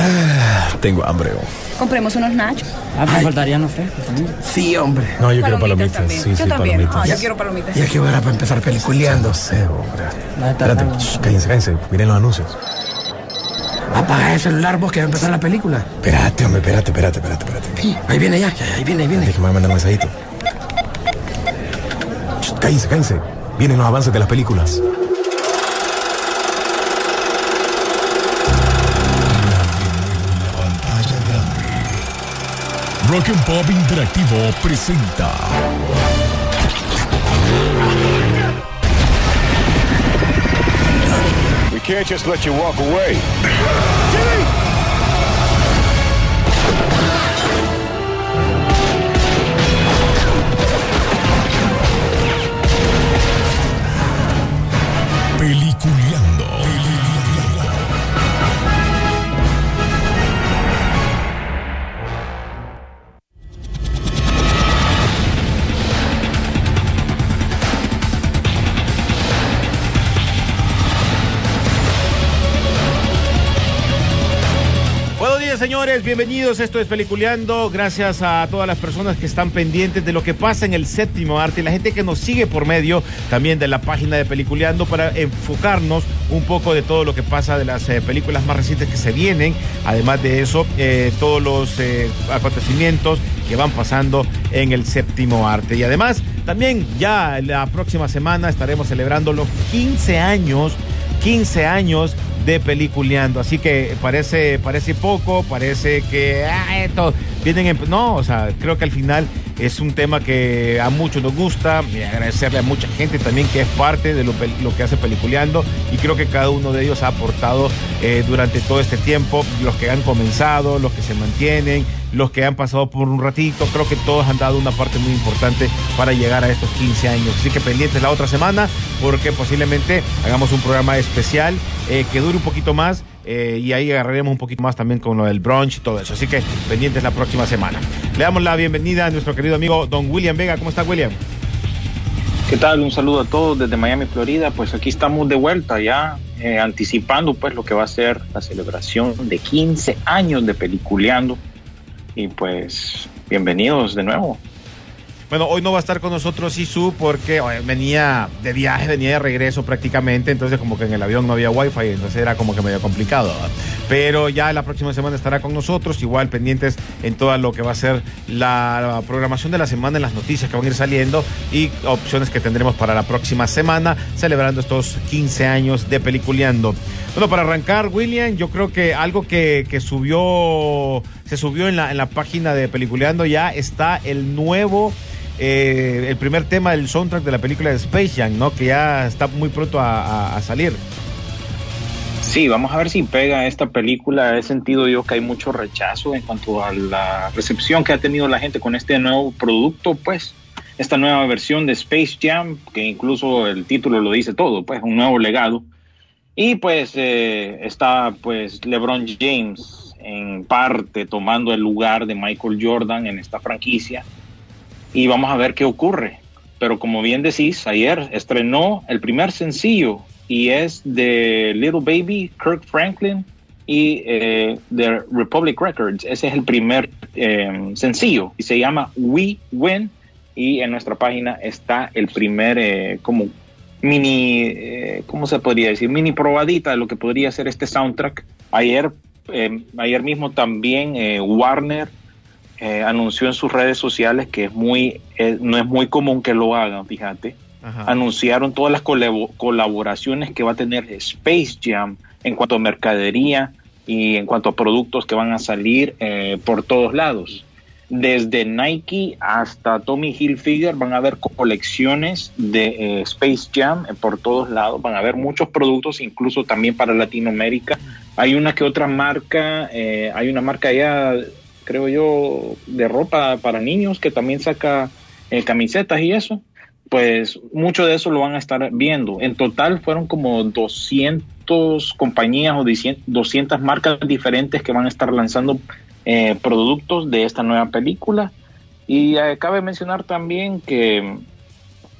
Ah, tengo hambre. oh. Compremos unos nachos. Ah, me faltarían los frescos también. Sí, hombre. No, yo quiero Palomitas también. Sí, yo sí, también. palomitas. Ah, yo quiero palomitas. Ya que hora para empezar peliculeando. No sé, hombre. Estar Espérate, shh, cállense, cállense. Miren los anuncios. Apaga el celular vos que va a empezar la película. Espérate, hombre, espérate, espérate, espérate, espérate. Sí, ahí viene ya, ya, ahí viene, ahí viene. Déjame mandar un mensajito. Shh, Cállense, cállense. Vienen los avances de las películas. Rock and Pop Interactivo presenta. We can't just let you walk away. Señores. Bienvenidos. Esto es Peliculeando. Gracias a todas las personas que están pendientes de lo que pasa en el séptimo arte y la gente que nos sigue por medio también de la página de Peliculeando para enfocarnos un poco de todo lo que pasa de las eh, películas más recientes que se vienen. Además de eso, eh, todos los eh, acontecimientos que van pasando en el séptimo arte. Y además, también ya la próxima semana estaremos celebrando los 15 años 15 años de peliculeando. Así que parece, parece poco, parece que ah, esto vienen en- No, o sea, creo que al final es un tema que a muchos nos gusta. Y agradecerle a mucha gente también que es parte de lo, que hace peliculeando. Y creo que cada uno de ellos ha aportado eh, durante todo este tiempo. Los que han comenzado, los que se mantienen, los que han pasado por un ratito. Creo que todos han dado una parte muy importante para llegar a estos 15 años. Así que pendientes la otra semana porque posiblemente hagamos un programa especial eh, que dure un poquito más eh, y ahí agarraremos un poquito más también con lo del brunch y todo eso. Así que pendientes la próxima semana. Le damos la bienvenida a nuestro querido amigo Don William Vega. ¿Cómo está William? ¿Qué tal? Un saludo a todos desde Miami, Florida. Pues aquí estamos de vuelta ya eh, anticipando pues lo que va a ser la celebración de 15 años de Peliculeando. Y pues bienvenidos de nuevo. Bueno, hoy no va a estar con nosotros Isu porque oye, venía de viaje, venía de regreso prácticamente, entonces como que en el avión no había wifi, entonces era como que medio complicado. Pero ya la próxima semana estará con nosotros, igual pendientes en todo lo que va a ser la programación de la semana, en las noticias que van a ir saliendo y opciones que tendremos para la próxima semana, celebrando estos 15 años de Peliculeando. Bueno, para arrancar, William, yo creo que algo que, que subió, se subió en la, en la página de Peliculeando ya está el nuevo eh, el primer tema del soundtrack de la película de Space Jam, ¿no? Que ya está muy pronto a, a- a salir. Sí, vamos a ver si pega esta película. He sentido yo que hay mucho rechazo en cuanto a la recepción que ha tenido la gente con este nuevo producto, pues esta nueva versión de Space Jam, que incluso el título lo dice todo, pues un nuevo legado. Y pues eh, está pues LeBron James en parte tomando el lugar de Michael Jordan en esta franquicia. Y vamos a ver qué ocurre. Pero como bien decís, ayer estrenó el primer sencillo y es de Little Baby, Kirk Franklin y eh, de Republic Records. Ese es el primer eh, sencillo y se llama We Win. Y en nuestra página está el primer eh, como mini, eh, ¿cómo se podría decir? Mini probadita de lo que podría ser este soundtrack. Ayer, eh, ayer mismo también eh, Warner eh, anunció en sus redes sociales que es muy, eh, no es muy común que lo hagan, fíjate. Ajá. Anunciaron todas las colabo- colaboraciones que va a tener Space Jam en cuanto a mercadería y en cuanto a productos que van a salir eh, por todos lados. Desde Nike hasta Tommy Hilfiger van a haber colecciones de eh, Space Jam por todos lados. Van a haber muchos productos, incluso también para Latinoamérica. Hay una que otra marca, hay una marca ya, creo yo, de ropa para niños que también saca eh, camisetas y eso. Pues mucho de eso lo van a estar viendo. En total fueron como 200 compañías o 200 marcas diferentes que van a estar lanzando eh, productos de esta nueva película. Y eh, cabe mencionar también que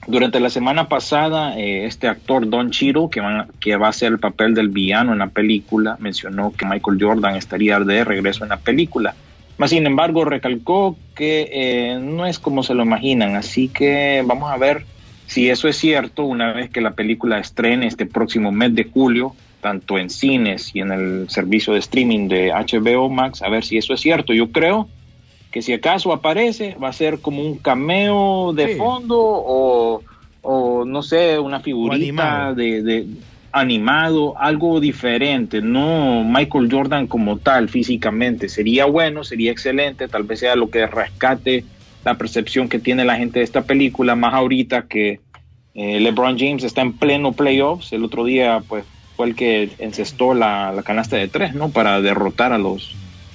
Durante la semana pasada, eh, este actor Don Cheadle, que, que va a ser el papel del villano en la película, mencionó que Michael Jordan estaría de regreso en la película. Más sin embargo, recalcó que eh, no es como se lo imaginan, así que vamos a ver si eso es cierto una vez que la película estrene este próximo mes de julio, tanto en cines y en el servicio de streaming de HBO Max, a ver si eso es cierto. Yo creo que si acaso aparece, va a ser como un cameo de Sí. fondo o, o, no sé, una figurita de, de animado, algo diferente, no Michael Jordan como tal físicamente. Sería bueno, sería excelente, tal vez sea lo que rescate la percepción que tiene la gente de esta película, más ahorita que eh, LeBron James está en pleno playoffs. El otro día, pues, fue el que encestó la, canasta de tres, ¿no? Para derrotar a los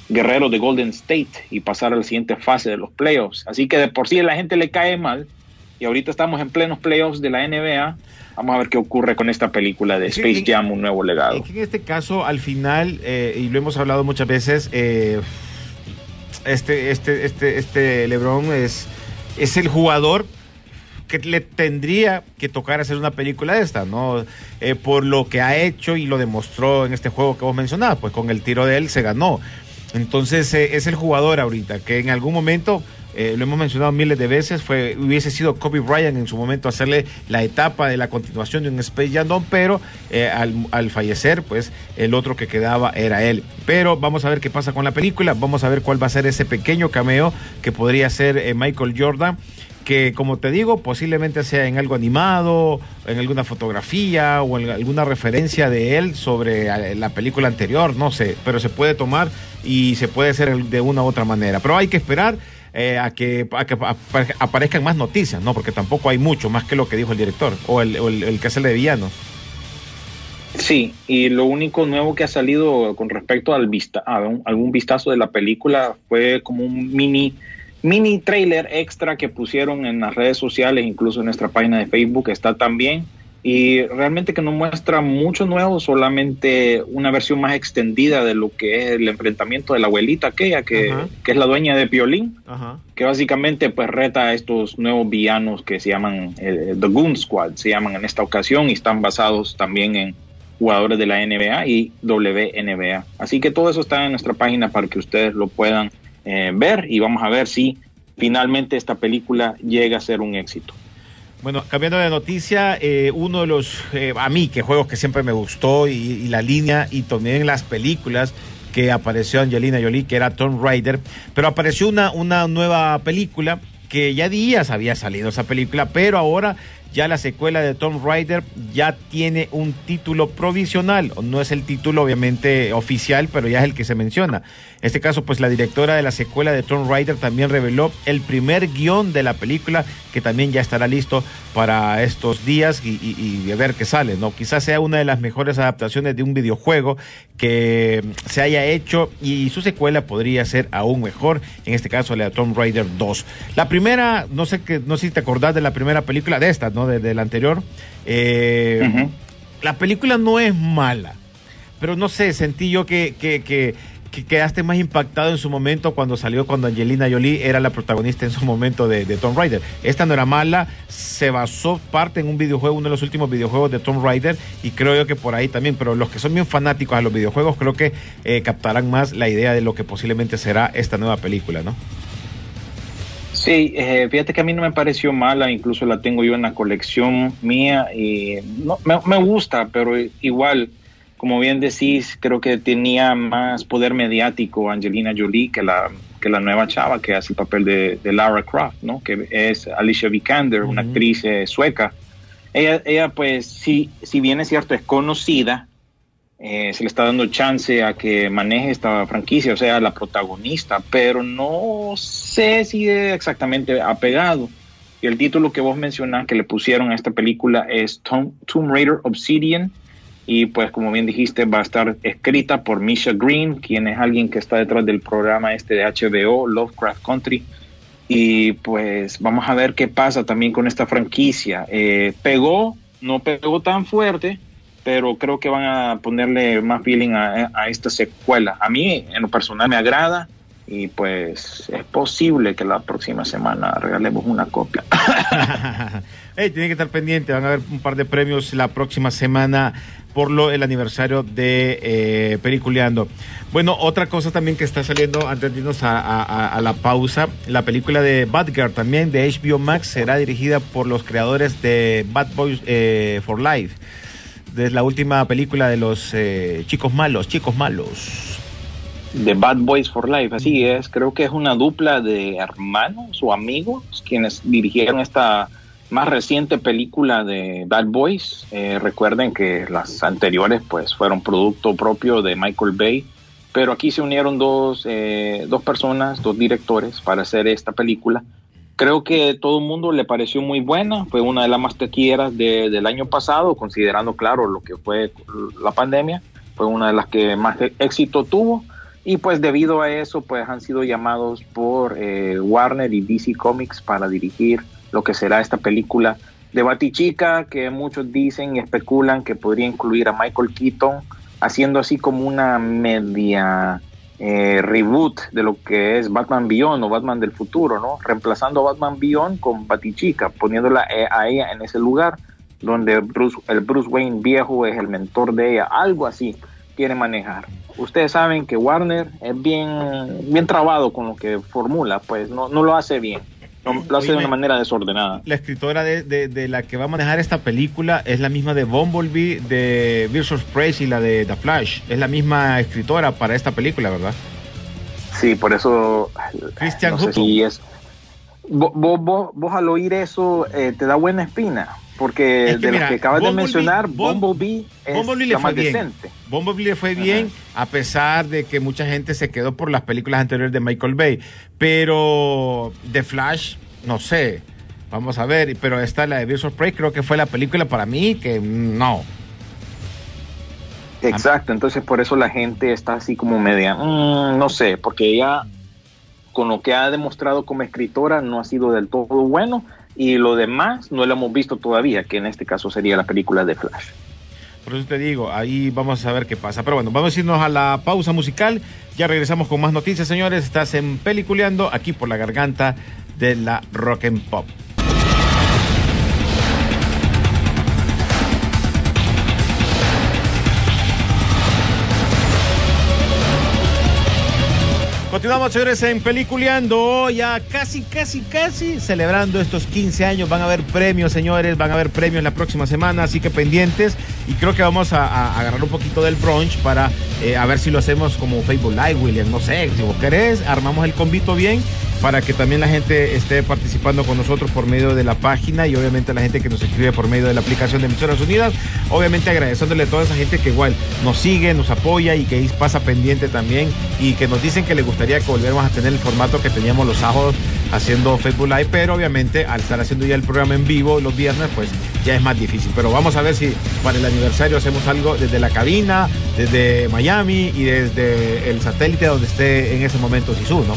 guerreros de Golden State y pasar a la siguiente fase de los playoffs. Así que de por sí la gente le cae mal. Y ahorita estamos en plenos playoffs de la NBA. Vamos a ver qué ocurre con esta película de Space Jam, un nuevo legado. En este caso, al final, eh, y lo hemos hablado muchas veces, eh, este, este, este, este LeBron es, es el jugador que le tendría que tocar hacer una película de esta, ¿no? Eh, por lo que ha hecho y lo demostró en este juego que vos mencionabas, pues con el tiro de él se ganó. Entonces eh, es el jugador ahorita que en algún momento, eh, lo hemos mencionado miles de veces, fue hubiese sido Kobe Bryant en su momento hacerle la etapa de la continuación de un Space Jam, pero eh, al, al fallecer, pues el otro que quedaba era él. Pero vamos a ver qué pasa con la película, vamos a ver cuál va a ser ese pequeño cameo que podría ser eh, Michael Jordan que como te digo, posiblemente sea en algo animado, en alguna fotografía o en alguna referencia de él sobre la película anterior, no sé, pero se puede tomar y se puede hacer de una u otra manera. Pero hay que esperar eh, a, que, a que apa- aparezcan más noticias, ¿no? Porque tampoco hay mucho más que lo que dijo el director o el, o el- el que hace de villano. Sí, y lo único nuevo que ha salido con respecto al vista, a algún vistazo de la película fue como un mini mini trailer extra que pusieron en las redes sociales, incluso en nuestra página de Facebook está también y realmente que no muestra mucho nuevo, solamente una versión más extendida de lo que es el enfrentamiento de la abuelita aquella que, Ajá. que es la dueña de Piolín Ajá. que básicamente pues reta a estos nuevos villanos que se llaman eh, The Goon Squad, se llaman en esta ocasión y están basados también en jugadores de la NBA y WNBA. Así que todo eso está en nuestra página para que ustedes lo puedan eh, ver y vamos a ver si finalmente esta película llega a ser un éxito. Bueno, cambiando de noticia, eh, uno de los, eh, a mí, que juegos que siempre me gustó y, la línea y también las películas que apareció Angelina Jolie, que era Tomb Raider, pero apareció una, una nueva película que ya días había salido esa película, pero ahora ya la secuela de Tomb Raider ya tiene un título provisional, no es el título obviamente oficial, pero ya es el que se menciona. En este caso, pues la directora de la secuela de Tomb Raider también reveló el primer guion de la película que también ya estará listo para estos días y, y- ver qué sale, ¿no? Quizás sea una de las mejores adaptaciones de un videojuego que se haya hecho y su secuela podría ser aún mejor, en este caso la de Tomb Raider 2. La primera, no sé, que, no sé si te acordás de la primera película de esta, ¿no? De, de la anterior. Eh. La película no es mala, pero no sé, sentí yo que, que, que, que quedaste más impactado en su momento cuando salió, cuando Angelina Jolie era la protagonista en su momento de, de Tomb Raider. Esta no era mala, se basó parte en un videojuego, uno de los últimos videojuegos de Tomb Raider, y creo yo que por ahí también, pero los que son bien fanáticos a los videojuegos creo que eh, captarán más la idea de lo que posiblemente será esta nueva película, ¿no? Sí, eh, fíjate que a mí no me pareció mala, incluso la tengo yo en la colección mía y no, me, me gusta, pero igual, como bien decís, creo que tenía más poder mediático Angelina Jolie que la, que la nueva chava que hace el papel de, de Lara Croft, ¿no? Que es Alicia Vikander, una actriz eh, sueca. Ella, ella, pues, sí, si bien es cierto, es conocida, eh, se le está dando chance a que maneje esta franquicia, o sea, la protagonista, pero no sé si exactamente apegado. Y el título que vos mencionás que le pusieron a esta película es Tomb, Tomb Raider Obsidian. Y pues como bien dijiste, va a estar escrita por Misha Green, quien es alguien que está detrás del programa este de HBO, Lovecraft Country. Y pues vamos a ver qué pasa también con esta franquicia. Eh, pegó, no pegó tan fuerte, pero creo que van a ponerle más feeling a, a esta secuela. A mí, en lo personal, me agrada. y pues es posible que la próxima semana regalemos una copia. Hey, tienen que estar pendientes, van a haber un par de premios la próxima semana por lo el aniversario de eh, Peliculeando. Bueno, otra cosa también que está saliendo antes de irnos a, a- a la pausa, la película de Batgirl también de HBO Max será dirigida por los creadores de Bad Boys eh, for Life. Es la última película de los eh, chicos malos, chicos malos. de Bad Boys for Life, así es, creo que es una dupla de hermanos o amigos quienes dirigieron esta más reciente película de Bad Boys. Eh, recuerden que las anteriores pues fueron producto propio de Michael Bay, pero aquí se unieron dos, eh, dos personas, dos directores para hacer esta película. Creo que todo el mundo le pareció muy buena, fue una de las más taquilleras de- del año pasado, considerando claro lo que fue la pandemia, fue una de las que más éxito tuvo y pues debido a eso pues han sido llamados por eh, Warner y DC Comics para dirigir lo que será esta película de Batichica que muchos dicen y especulan que podría incluir a Michael Keaton haciendo así como una media eh, reboot de lo que es Batman Beyond o Batman del futuro, ¿no? Reemplazando a Batman Beyond con Batichica, poniéndola eh, a ella en ese lugar donde Bruce, el Bruce Wayne viejo es el mentor de ella, algo así quiere manejar. Ustedes saben que Warner es bien, bien trabado con lo que formula, pues no, no lo hace bien, no, lo hace de una manera desordenada. La escritora de, de- de la que va a manejar esta película es la misma de Bumblebee, de Birds of Prey y la de The Flash. Es la misma escritora para esta película, ¿verdad? Sí, por eso Christian no sé Hutton. si es. Vos, vos, vos- vos al oír eso eh, te da buena espina, porque Es que de mira, los que acabas de mencionar, Bum- Bumblebee es Bumblebee le la fue más bien. decente. Bumblebee le fue bien, a pesar de que mucha gente se quedó por las películas anteriores de Michael Bay. Pero The Flash, no sé. Vamos a ver, pero esta, la de of Prey, creo que fue la película para mí que no. Exacto, entonces por eso la gente está así como media, mm, no sé, porque ella con lo que ha demostrado como escritora no ha sido del todo bueno y lo demás no lo hemos visto todavía, que en este caso sería la película de Flash. Por eso te digo, ahí vamos a ver qué pasa. Pero bueno, vamos a irnos a la pausa musical. Ya regresamos con más noticias, señores. Estás en Peliculeando, aquí por la garganta de la Rock and Pop. Continuamos, señores, en Peliculeando. Ya casi, casi, casi celebrando estos 15 años. Van a haber premios, señores. Van a haber premios la próxima semana, así que pendientes. Y creo que vamos a, agarrar un poquito del brunch para eh, a ver si lo hacemos como Facebook Live, William. No sé, si vos querés, armamos el convito bien para que también la gente esté participando con nosotros por medio de la página y obviamente la gente que nos escribe por medio de la aplicación de Emisoras Unidas. Obviamente agradeciéndole a toda esa gente que igual nos sigue, nos apoya y que pasa pendiente también y que nos dicen que les gustaría que volviéramos a tener el formato que teníamos los sábados haciendo Facebook Live, pero obviamente al estar haciendo ya el programa en vivo los viernes, pues ya es más difícil. Pero vamos a ver si para el aniversario hacemos algo desde la cabina, desde Miami y desde el satélite donde esté en ese momento Sisu, ¿no?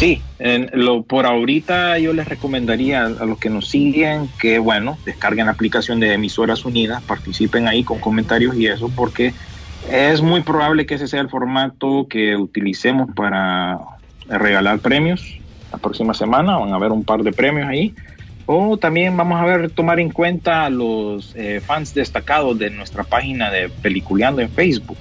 Sí, en lo, por ahorita yo les recomendaría a los que nos siguen que, bueno, descarguen la aplicación de Emisoras Unidas, participen ahí con comentarios y eso, porque es muy probable que ese sea el formato que utilicemos para regalar premios la próxima semana. Van a haber un par de premios ahí. O también vamos a ver, tomar en cuenta a los eh, fans destacados de nuestra página de Peliculeando en Facebook.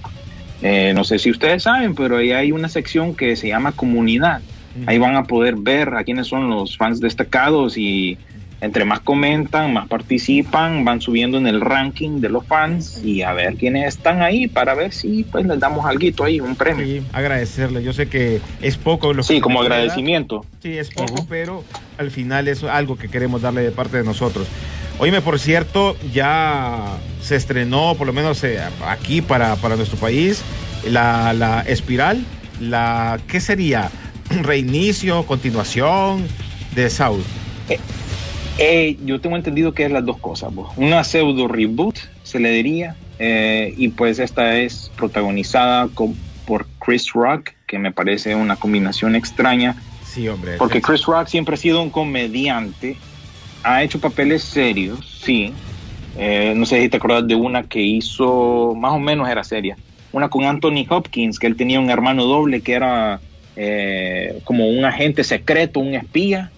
Eh, no sé si ustedes saben, pero ahí hay una sección que se llama comunidad. Ahí van a poder ver a quiénes son los fans destacados y entre más comentan, más participan, van subiendo en el ranking de los fans y a ver quiénes están ahí para ver si pues les damos algo ahí, un premio. Sí, agradecerle. Yo sé que es poco lo Sí, que como puede dar. agradecimiento. Sí, es poco, pero al final es algo que queremos darle de parte de nosotros. Oíme, por cierto, ya se estrenó, por lo menos eh, aquí para, para nuestro país, la, la espiral. La, ¿Qué sería? ¿Reinicio, continuación de South? Eh, yo tengo entendido que es las dos cosas. pues. Una pseudo reboot, se le diría, eh, y pues esta es protagonizada con- por Chris Rock, que me parece una combinación extraña. Sí, hombre. Porque Chris Rock siempre ha sido un comediante, ha hecho papeles serios, sí. Eh, no sé si te acuerdas de una que hizo, más o menos era seria, una con Anthony Hopkins, que él tenía un hermano doble que era eh, como un agente secreto, un espía,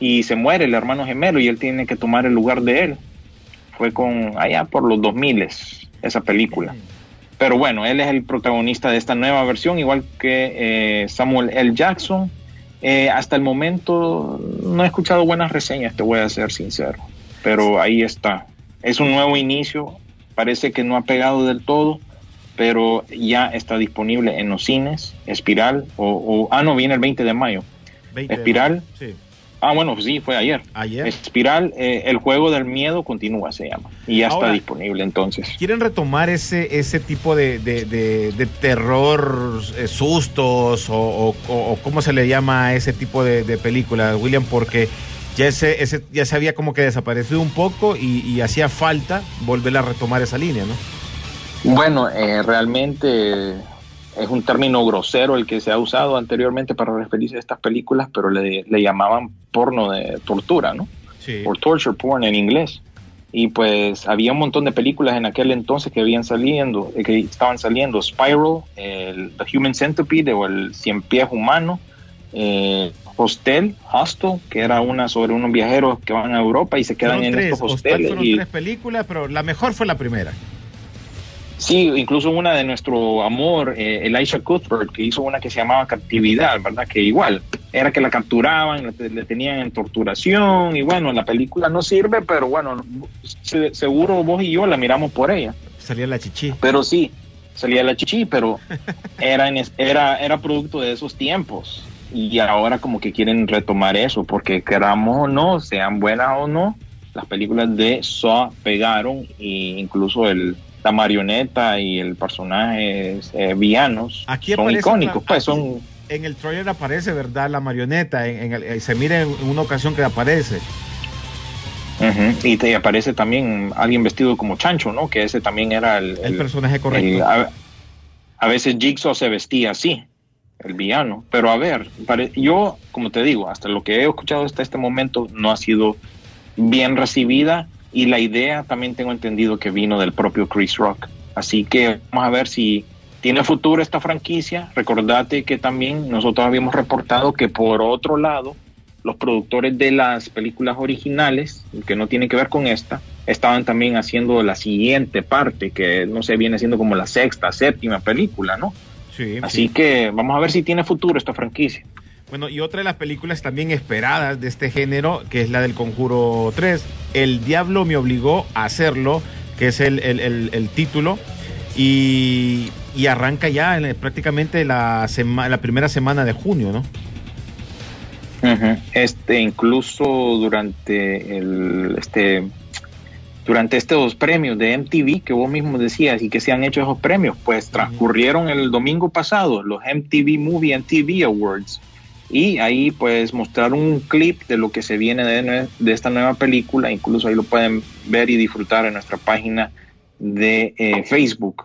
y se muere el hermano gemelo y él tiene que tomar el lugar de él. Fue con allá por los 2000 esa película. Pero bueno, él es el protagonista de esta nueva versión, igual que eh, Samuel L. Jackson. Eh, hasta el momento no he escuchado buenas reseñas, te voy a ser sincero. Pero ahí está. Es un nuevo inicio. Parece que no ha pegado del todo, pero ya está disponible en los cines. Espiral, o, o- ah, no, viene el 20 de mayo. 20 de Espiral. mayo. Sí. Ah, bueno, sí, fue ayer. Ayer. Espiral, eh, el juego del miedo continúa, se llama. Y ya Ahora- está disponible entonces. ¿Quieren retomar ese, ese tipo de, de- de- de terror, eh, sustos o, o- o- o cómo se le llama a ese tipo de, de películas, William? Porque ya, ese, ese, ya se había como que desaparecido un poco y, y hacía falta volver a retomar esa línea, ¿no? Bueno, eh, realmente es un término grosero el que se ha usado anteriormente para referirse a estas películas, pero le, le llamaban porno de tortura, ¿no? Sí. Por torture porn en inglés. Y pues había un montón de películas en aquel entonces que habían saliendo, eh, que estaban saliendo, Spiral, el The Human Centipede o el Cien Pies Humano, eh, Hostel, Hostel, que era una sobre unos viajeros que van a Europa y se quedan Fueron en tres, estos hosteles. fueron y- tres películas, pero la mejor fue la primera. Sí, incluso una de nuestro amor, eh, Elisha Cuthbert, que hizo una que se llamaba Captividad, ¿verdad? Que igual, era que la capturaban, le, le tenían en torturación, y bueno, la película no sirve, pero bueno, se- seguro vos y yo la miramos por ella. Salía la chichi. Pero sí, salía la chichi, pero era, en era, era producto de esos tiempos. Y ahora como que quieren retomar eso, porque queramos o no, sean buenas o no, las películas de Saw pegaron, e incluso el, la marioneta y el personaje eh, villanos Aquí son icónicos, pues son... En el trailer aparece, ¿verdad? La marioneta. En, en el- eh, se mira en una ocasión que aparece. Y te aparece también alguien vestido como chancho, ¿no? Que ese también era el, El personaje correcto. a, a veces Jigsaw se vestía así, el villano. Pero a ver, pare- yo, como te digo, hasta lo que he escuchado hasta este momento no ha sido bien recibida y la idea también tengo entendido que vino del propio Chris Rock. Así que vamos a ver si tiene futuro esta franquicia. Recordate que también nosotros habíamos reportado que por otro lado, los productores de las películas originales, que no tienen que ver con esta, estaban también haciendo la siguiente parte, que no sé, viene siendo como la sexta, séptima película, ¿no? Sí, Así sí. que vamos a ver si tiene futuro esta franquicia. Bueno, y otra de las películas también esperadas de este género, que es la del Conjuro 3, El Diablo me obligó a hacerlo, que es el, el- el- el título, y, y arranca ya en- prácticamente la, sema- la primera semana de junio, ¿no? Este, incluso durante el, este, durante estos premios de MTV que vos mismo decías y que se han hecho esos premios, pues transcurrieron el domingo pasado los MTV Movie and TV Awards y ahí pues mostraron un clip de lo que se viene de, de esta nueva película, incluso ahí lo pueden ver y disfrutar en nuestra página de eh, Facebook.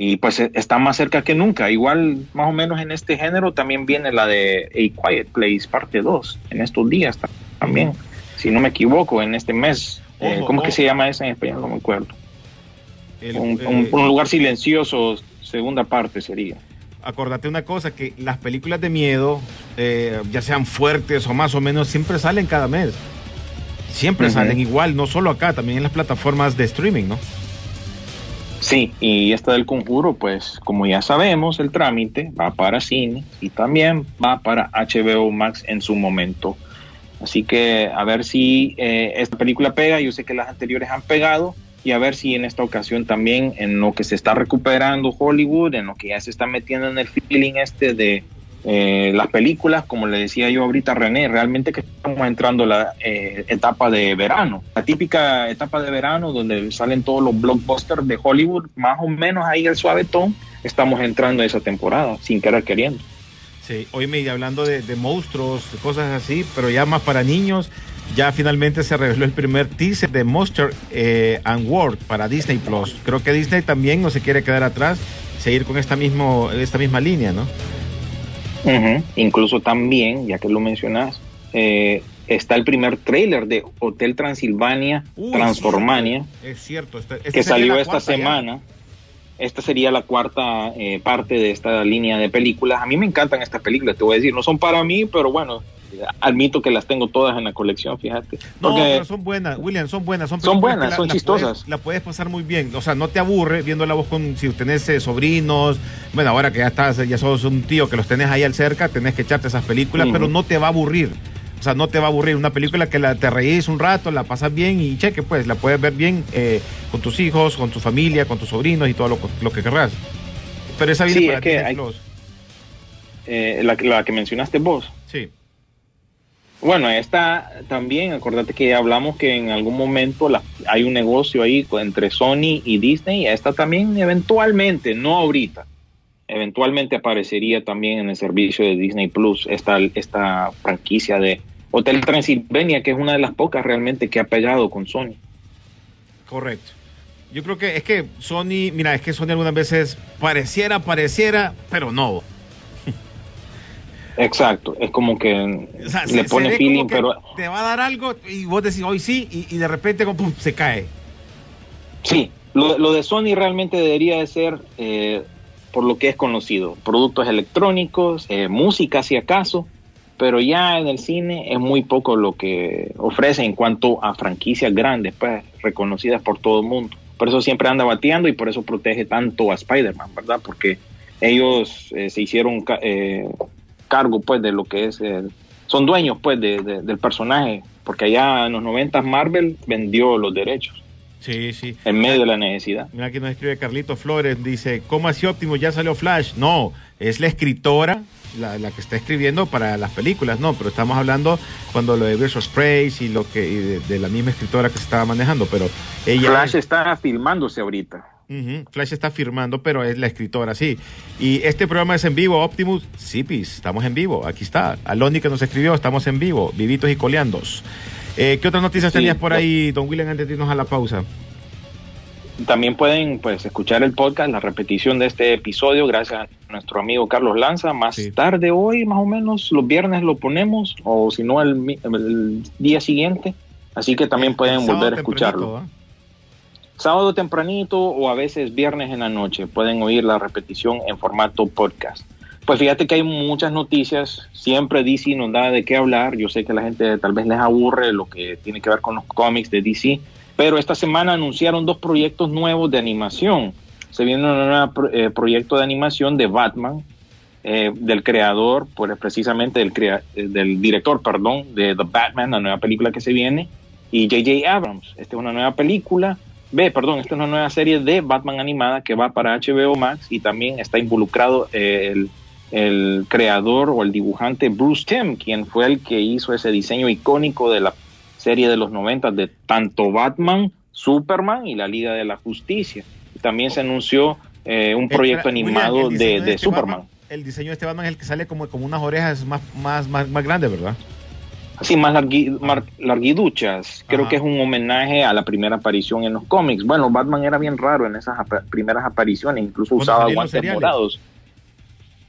Y pues eh, está más cerca que nunca. Igual, más o menos en este género también viene la de A Quiet Place parte 2, en estos días ta- también, si no me equivoco, en este mes. Eh, Ojo, ¿Cómo es que se llama esa en español? No me acuerdo. El- Un, eh, un- un lugar silencioso, segunda parte sería. Acordate una cosa, que las películas de miedo, eh, ya sean fuertes o más o menos, siempre salen cada mes. Siempre salen igual, no solo acá, también en las plataformas de streaming, ¿no? Sí, y esta del conjuro, pues como ya sabemos, el trámite va para cine y también va para HBO Max en su momento. Así que a ver si eh, esta película pega, yo sé que las anteriores han pegado, y a ver si en esta ocasión también en lo que se está recuperando Hollywood, en lo que ya se está metiendo en el feeling este de eh, las películas, como le decía yo ahorita René, realmente que estamos entrando la eh, etapa de verano, la típica etapa de verano donde salen todos los blockbusters de Hollywood, más o menos ahí el suavetón, estamos entrando esa temporada, sin querer queriendo. Sí, oíme, y hablando de, de monstruos, cosas así, pero ya más para niños, ya finalmente se reveló el primer teaser de Monster eh, and World para Disney Plus. Creo que Disney también no se quiere quedar atrás, seguir con esta, mismo, esta misma línea, ¿no? Incluso también, ya que lo mencionas, eh, está el primer trailer de Hotel Transilvania, Transformania, Es cierto, este- esta que sería salió esta ya. semana. esta sería la cuarta eh, parte de esta línea de películas. A mí me encantan estas películas, te voy a decir, no son para mí, pero bueno, admito que las tengo todas en la colección, fíjate. No, Porque- pero son buenas, William, son buenas. Son, Son buenas, que son chistosas. Puedes, la puedes pasar muy bien. O sea, no te aburre viendo la voz con, si tenés eh, sobrinos. Bueno, ahora que ya estás, ya sos un tío que los tenés ahí al cerca, tenés que echarte esas películas, pero no te va a aburrir. O sea, no te va a aburrir. Una película que la, te reís un rato, la pasas bien y cheque, pues, la puedes ver bien eh, con tus hijos, con tu familia, con tus sobrinos y todo lo, lo que querrás. Pero esa Sí, para es que Disney hay- eh, la, la que mencionaste vos. Bueno, esta también, acordate que hablamos que en algún momento la- hay un negocio ahí entre Sony y Disney, esta también eventualmente, no ahorita, eventualmente aparecería también en el servicio de Disney Plus, esta, esta franquicia de Hotel Transilvania, que es una de las pocas realmente que ha pegado con Sony. Correcto. Yo creo que es que Sony, mira, es que Sony algunas veces pareciera, pareciera, pero no. Exacto, es como que O sea, le se- se pone ve feeling, pero te va a dar algo y vos decís hoy sí y, y de repente como, pum, se cae. Sí, lo, lo de Sony realmente debería de ser eh, por lo que es conocido, productos electrónicos, eh, música si acaso, pero ya en el cine es muy poco lo que ofrece en cuanto a franquicias grandes, pues reconocidas por todo el mundo. Por eso siempre anda bateando y por eso protege tanto a Spider-Man, ¿verdad? Porque ellos eh, se hicieron eh, cargo pues de lo que es el- son dueños pues de- de- del personaje, porque allá en los 90 Marvel vendió los derechos Sí, sí. en medio de la necesidad. Mira aquí nos escribe Carlito Flores, dice, ¿cómo así óptimo? Ya salió Flash. No, es la escritora la, la que está escribiendo para las películas, no, pero estamos hablando cuando lo de Versus Praise y lo que y de, de la misma escritora que se estaba manejando, pero ella Flash está filmándose ahorita. Flash está firmando, pero es la escritora, sí. Y este programa es en vivo, Optimus. Sí, pis, estamos en vivo. Aquí está. Aloni que nos escribió, estamos en vivo. Vivitos y coleandos. Eh, ¿Qué otras noticias Sí, tenías por ahí, don William, antes de irnos a la pausa? También pueden pues escuchar el podcast, la repetición de este episodio, gracias a nuestro amigo Carlos Lanza. Más Sí. tarde hoy, más o menos, los viernes lo ponemos, o si no, el, día siguiente. Así que también pueden volver a escucharlo. Sábado tempranito o a veces viernes en la noche. Pueden oír la repetición en formato podcast. Pues fíjate que hay muchas noticias. Siempre DC nos da de qué hablar. Yo sé que la gente tal vez les aburre lo que tiene que ver con los cómics de DC. Pero esta semana anunciaron dos proyectos nuevos de animación. Se viene un nuevo eh, proyecto de animación de Batman, eh, del creador, pues precisamente del, crea- eh, del director, perdón, de The Batman, la nueva película que se viene, y J.J. Abrams. Esta es una nueva película, ve, perdón, esta es una nueva serie de Batman animada que va para HBO Max y también está involucrado eh, el, el creador o el dibujante Bruce Timm, quien fue el que hizo ese diseño icónico de la serie de los 90 de tanto Batman, Superman y la Liga de la Justicia. También se anunció eh, un proyecto Espera, animado William, de, de este Superman. Batman- el diseño de este Batman es el que sale como, como unas orejas más, más, más, más grandes, ¿verdad? Así, más largui- mar- larguiduchas. Creo Ajá. que es un homenaje a la primera aparición en los cómics. Bueno, Batman era bien raro en esas primeras apariciones, incluso usaba guantes morados.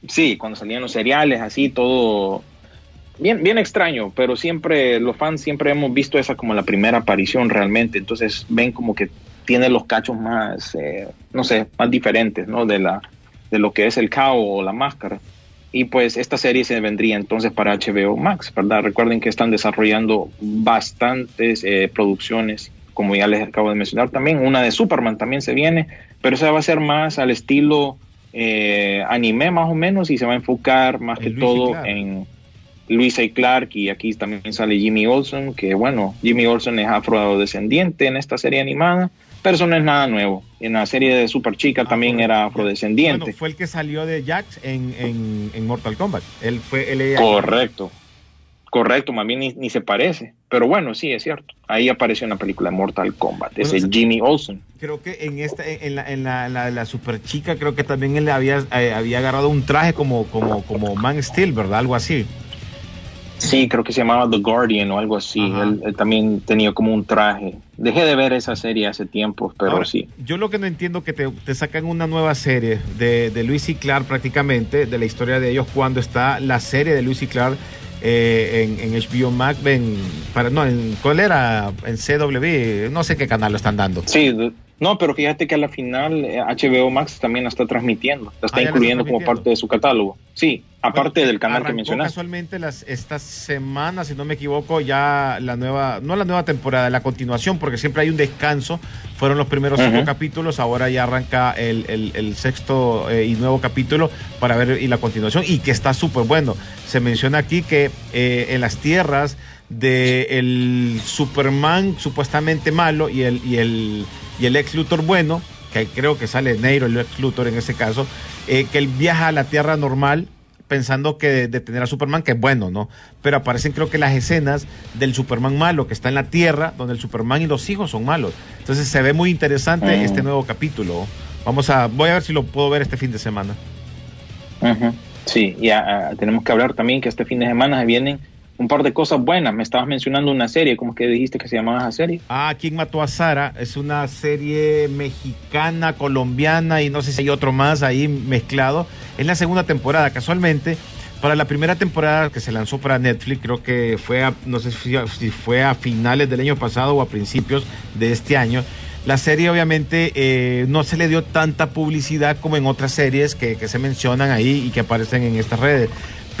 Sí, cuando salían los cereales, así todo bien, bien extraño, pero siempre los fans siempre hemos visto esa como la primera aparición realmente. Entonces ven como que tiene los cachos más, eh, no sé, más diferentes, ¿no? De la de lo que es el cao o la máscara. Y pues esta serie se vendría entonces para HBO Max, ¿verdad? Recuerden que están desarrollando bastantes eh, producciones, como ya les acabo de mencionar también. Una de Superman también se viene, pero esa va a ser más al estilo eh, anime más o menos y se va a enfocar más que Luis todo en Luisa y Clark y aquí también sale Jimmy Olsen, que bueno, Jimmy Olsen es afrodescendiente en esta serie animada, pero eso no es nada nuevo. En la serie de Super Chica Ah, también era afrodescendiente. Bueno, fue el que salió de Jax en, en, en Mortal Kombat. Él fue él Correcto. Correcto, más bien ni, ni se parece. Pero bueno, sí, es cierto. Ahí apareció en la película Mortal Kombat, ese Bueno, Jimmy Olsen. Creo que en esta, en la, en la, la, la super chica, creo que también él había, eh, había agarrado un traje como, como, como Man Steel, ¿verdad? Algo así. Sí, creo que se llamaba The Guardian o algo así. Él también tenía como un traje. Dejé de ver esa serie hace tiempo, pero Ahora, sí. Yo lo que no entiendo que te, te sacan una nueva serie de, de Luis y Clark prácticamente, de la historia de ellos, cuando está la serie de Luis y Clark eh, en, en HBO Max, en, para, no, en, ¿cuál era? En CW, no sé qué canal lo están dando. Sí, No, pero fíjate que a la final eh, HBO Max también la está transmitiendo, la está Ah, está incluyendo como parte de su catálogo. Sí, aparte Bueno, del canal que mencionaste. Casualmente las, esta semana, si no me equivoco, ya la nueva, no la nueva temporada, la continuación, porque siempre hay un descanso. Fueron los primeros cinco capítulos, ahora ya arranca el, el- el sexto eh, y nuevo capítulo para ver y la continuación, y que está súper bueno. Se menciona aquí que eh, en las tierras de el Superman supuestamente malo y el, y el, y el ex Luthor bueno, que creo que sale Neiro, el ex Luthor en ese caso, eh, que él viaja a la tierra normal pensando que detener a Superman, que es bueno, ¿no? Pero aparecen creo que las escenas del Superman malo, que está en la Tierra, donde el Superman y los hijos son malos. Entonces se ve muy interesante Mm. este nuevo capítulo. Vamos a, voy a ver si lo puedo ver este fin de semana. Sí, y ah, ah, tenemos que hablar también que este fin de semana vienen un par de cosas buenas. Me estabas mencionando una serie, ¿cómo es que dijiste que se llamaba esa serie? Ah, ¿Quién mató a Sara? Es una serie mexicana, colombiana y no sé si hay otro más ahí mezclado. Es la segunda temporada, casualmente. Para la primera temporada que se lanzó para Netflix, creo que fue a, no sé si fue a finales del año pasado o a principios de este año. La serie obviamente eh, no se le dio tanta publicidad como en otras series que, que se mencionan ahí y que aparecen en estas redes.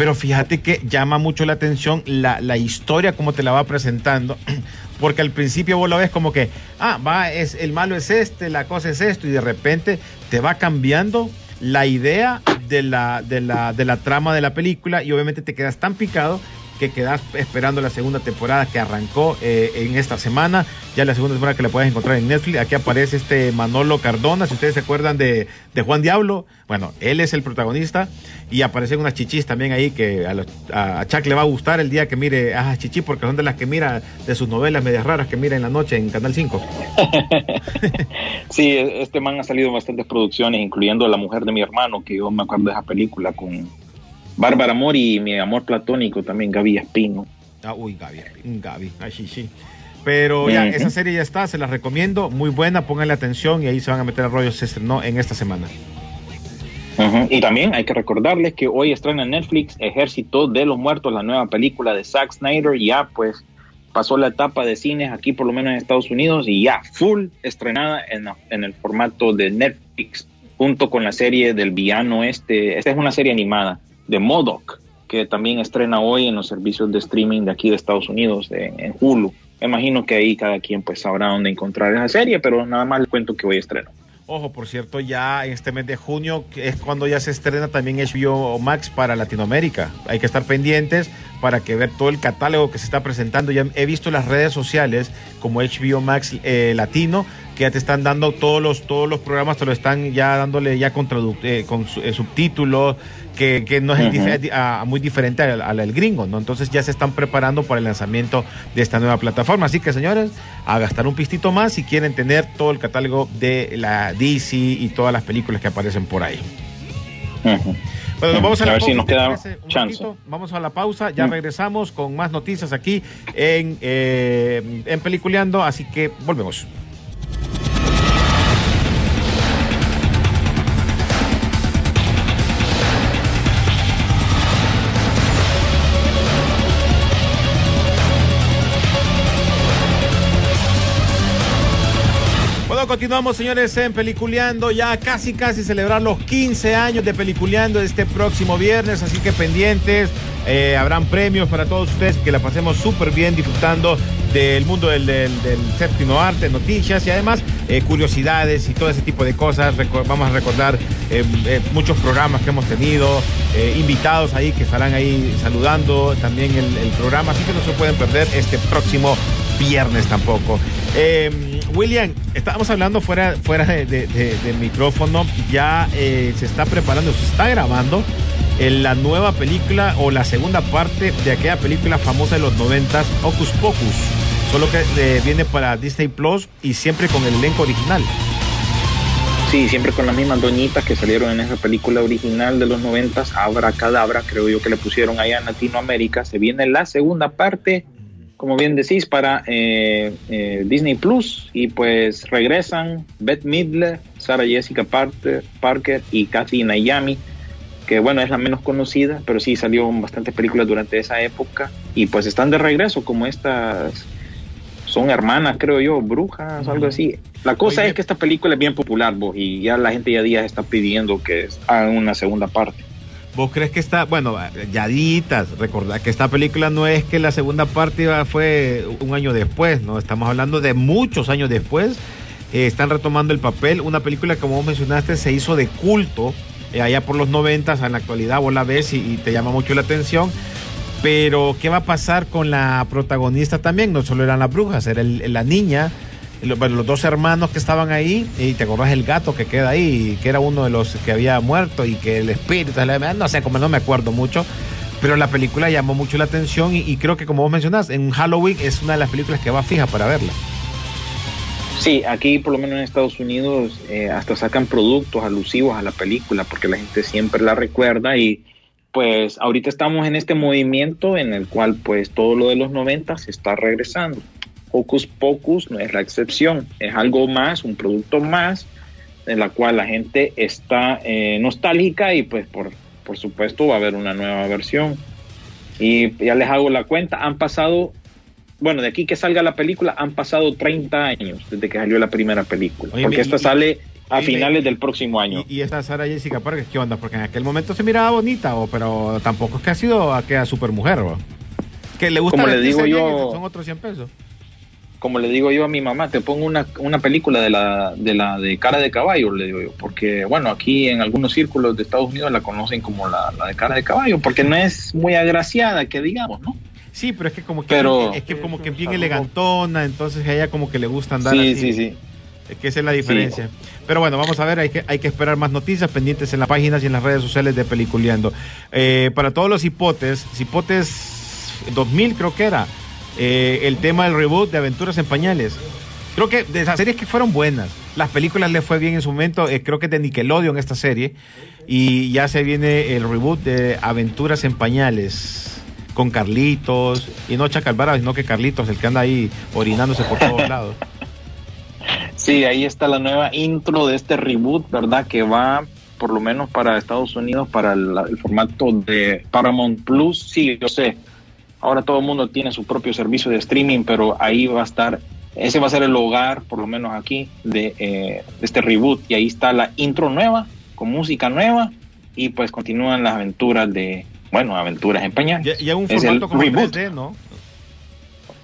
Pero fíjate que llama mucho la atención la, la historia, como te la va presentando, porque al principio vos lo ves como que, ah, va, es, el malo es este, la cosa es esto, y de repente te va cambiando la idea de la, de la, de la trama de la película y obviamente te quedas tan picado que quedas esperando la segunda temporada que arrancó eh, en esta semana. Ya la segunda temporada que la puedes encontrar en Netflix. Aquí aparece este Manolo Cardona, si ustedes se acuerdan de, de Juan Diablo. Bueno, él es el protagonista y aparecen unas chichis también ahí que a, los- Chuck le va a gustar el día que mire a chichis porque son de las que mira de sus novelas medias raras que mira en la noche en Canal 5. Sí, este man ha salido en bastantes producciones, incluyendo La mujer de mi hermano, que yo me acuerdo de esa película con Bárbara Mori y mi amor platónico también, Gaby Espino. Ah, uy, Gaby, Gaby, ay, sí, sí. Pero ya, esa serie ya está, se la recomiendo, muy buena, pónganle atención y ahí se van a meter a rollo, se estrenó en esta semana. Y también hay que recordarles que hoy estrena en Netflix Ejército de los Muertos, la nueva película de Zack Snyder. Ya pues pasó la etapa de cines aquí por lo menos en Estados Unidos y ya full estrenada en, en el formato de Netflix junto con la serie del villano este. Esta es una serie animada de Modoc que también estrena hoy en los servicios de streaming de aquí de Estados Unidos, en, Hulu. Me imagino que ahí cada quien pues sabrá dónde encontrar esa serie, pero nada más les cuento que hoy estreno. Ojo, por cierto, ya este mes de junio es cuando ya se estrena también HBO Max para Latinoamérica. Hay que estar pendientes para que ver todo el catálogo que se está presentando. Ya he visto las redes sociales como HBO Max eh, Latino que ya te están dando todos los todos los programas te lo están ya dándole ya con, eh, con eh, subtítulos que, que no es a- a muy diferente al, al- al gringo, ¿no? Entonces ya se están preparando para el lanzamiento de esta nueva plataforma. Así que, señores, a gastar un pistito más si quieren tener todo el catálogo de la DC y todas las películas que aparecen por ahí. Bueno, vamos a, A la ver pausa. si nos ¿te queda chance. ratito. Vamos a la pausa, ya regresamos con más noticias aquí en, eh, en Peliculeando, así que volvemos. Continuamos, señores, en Peliculeando. Ya casi, casi celebrar los 15 años de Peliculeando este próximo viernes. Así que pendientes. eh, habrán premios para todos ustedes. Que la pasemos súper bien disfrutando del mundo del, séptimo arte, noticias y además eh, curiosidades y todo ese tipo de cosas. Vamos a recordar eh, muchos programas que hemos tenido, invitados ahí que estarán ahí saludando también el, el programa. Así que no se pueden perder este próximo viernes tampoco. Eh, William, estábamos hablando fuera, fuera de, micrófono, ya eh, se está preparando, se está grabando en la nueva película o la segunda parte de aquella película famosa de los noventas, Ocus Pocus, solo que eh, viene para Disney Plus y siempre con el elenco original. Sí, siempre con las mismas doñitas que salieron en esa película original de los noventas, Abra Cadabra, creo yo que le pusieron allá en Latinoamérica. Se viene la segunda parte, como bien decís, para eh, eh, Disney Plus. Y pues regresan Beth Midler, Sarah Jessica Parker, Parker y Kathy Nayami, que bueno, es la menos conocida, pero sí salió en bastantes películas durante esa época. Y pues están de regreso como estas son hermanas, creo yo, brujas, algo así. La cosa Oye. es que esta película es bien popular, vos, y ya la gente ya días está pidiendo que hagan una segunda parte. ¿Vos crees que está, bueno, yaditas, recordad que esta película no es que la segunda parte fue un año después, ¿no? Estamos hablando de muchos años después. Eh, están retomando el papel. Una película, como vos mencionaste, se hizo de culto eh, allá por los noventas. En la actualidad vos la ves y, te llama mucho la atención. Pero, ¿qué va a pasar con la protagonista también? No solo eran las brujas, era la niña, los dos hermanos que estaban ahí, y te acordás el gato que queda ahí, que era uno de los que había muerto y que el espíritu, no sé, como no me acuerdo mucho, pero la película llamó mucho la atención y, y creo que como vos mencionás, en Halloween es una de las películas que va fija para verla. Sí, aquí por lo menos en Estados Unidos eh, hasta sacan productos alusivos a la película porque la gente siempre la recuerda y pues ahorita estamos en este movimiento en el cual pues todo lo de los 90 se está regresando. Hocus Pocus no es la excepción, es algo más, un producto más en la cual la gente está eh, nostálgica y pues por, por supuesto va a haber una nueva versión. Y ya les hago la cuenta, han pasado bueno, de aquí que salga la película, han pasado 30 años desde que salió la primera película. Oye, porque y- esta y- sale a oye, finales del próximo año. Y, y esta Sara Jessica Parker, ¿qué onda? Porque en aquel momento se miraba bonita, o, pero tampoco es que ha sido aquella super mujer, Que le gusta Como le digo yo- son otros 100 pesos. Como le digo yo a mi mamá, te pongo una, una película de la, de la de cara de caballo, le digo yo. Porque, bueno, aquí en algunos círculos de Estados Unidos la conocen como la, la de cara de caballo, porque no es muy agraciada, que digamos, ¿no? Sí, pero es que como que Pero- es que como que bien elegantona, entonces a ella como que le gusta andar Sí, así. sí, sí. Es que esa es la diferencia. Pero bueno, vamos a ver, hay que, hay que esperar más noticias pendientes en las páginas y en las redes sociales de Peliculeando. Eh, para todos los hipotes, hipotes 2000 creo que era, eh, el tema del reboot de Aventuras en Pañales. Creo que de esas series que fueron buenas, las películas le fue bien en su momento, eh, creo que es de Nickelodeon esta serie, y ya se viene el reboot de Aventuras en Pañales. Con Carlitos, y no Chacalvara, sino que Carlitos, el que anda ahí orinándose por todos lados. Sí, ahí está la nueva intro de este reboot, ¿verdad? Que va, por lo menos para Estados Unidos, para el, el formato de Paramount Plus. Sí, yo sé. Ahora todo el mundo tiene su propio servicio de streaming, pero ahí va a estar, ese va a ser el hogar, por lo menos aquí, de, eh, de este reboot. Y ahí está la intro nueva, con música nueva, y pues continúan las aventuras de, bueno, aventuras en pañal. Ya, ya un Es el formato como reboot. 3D, ¿no?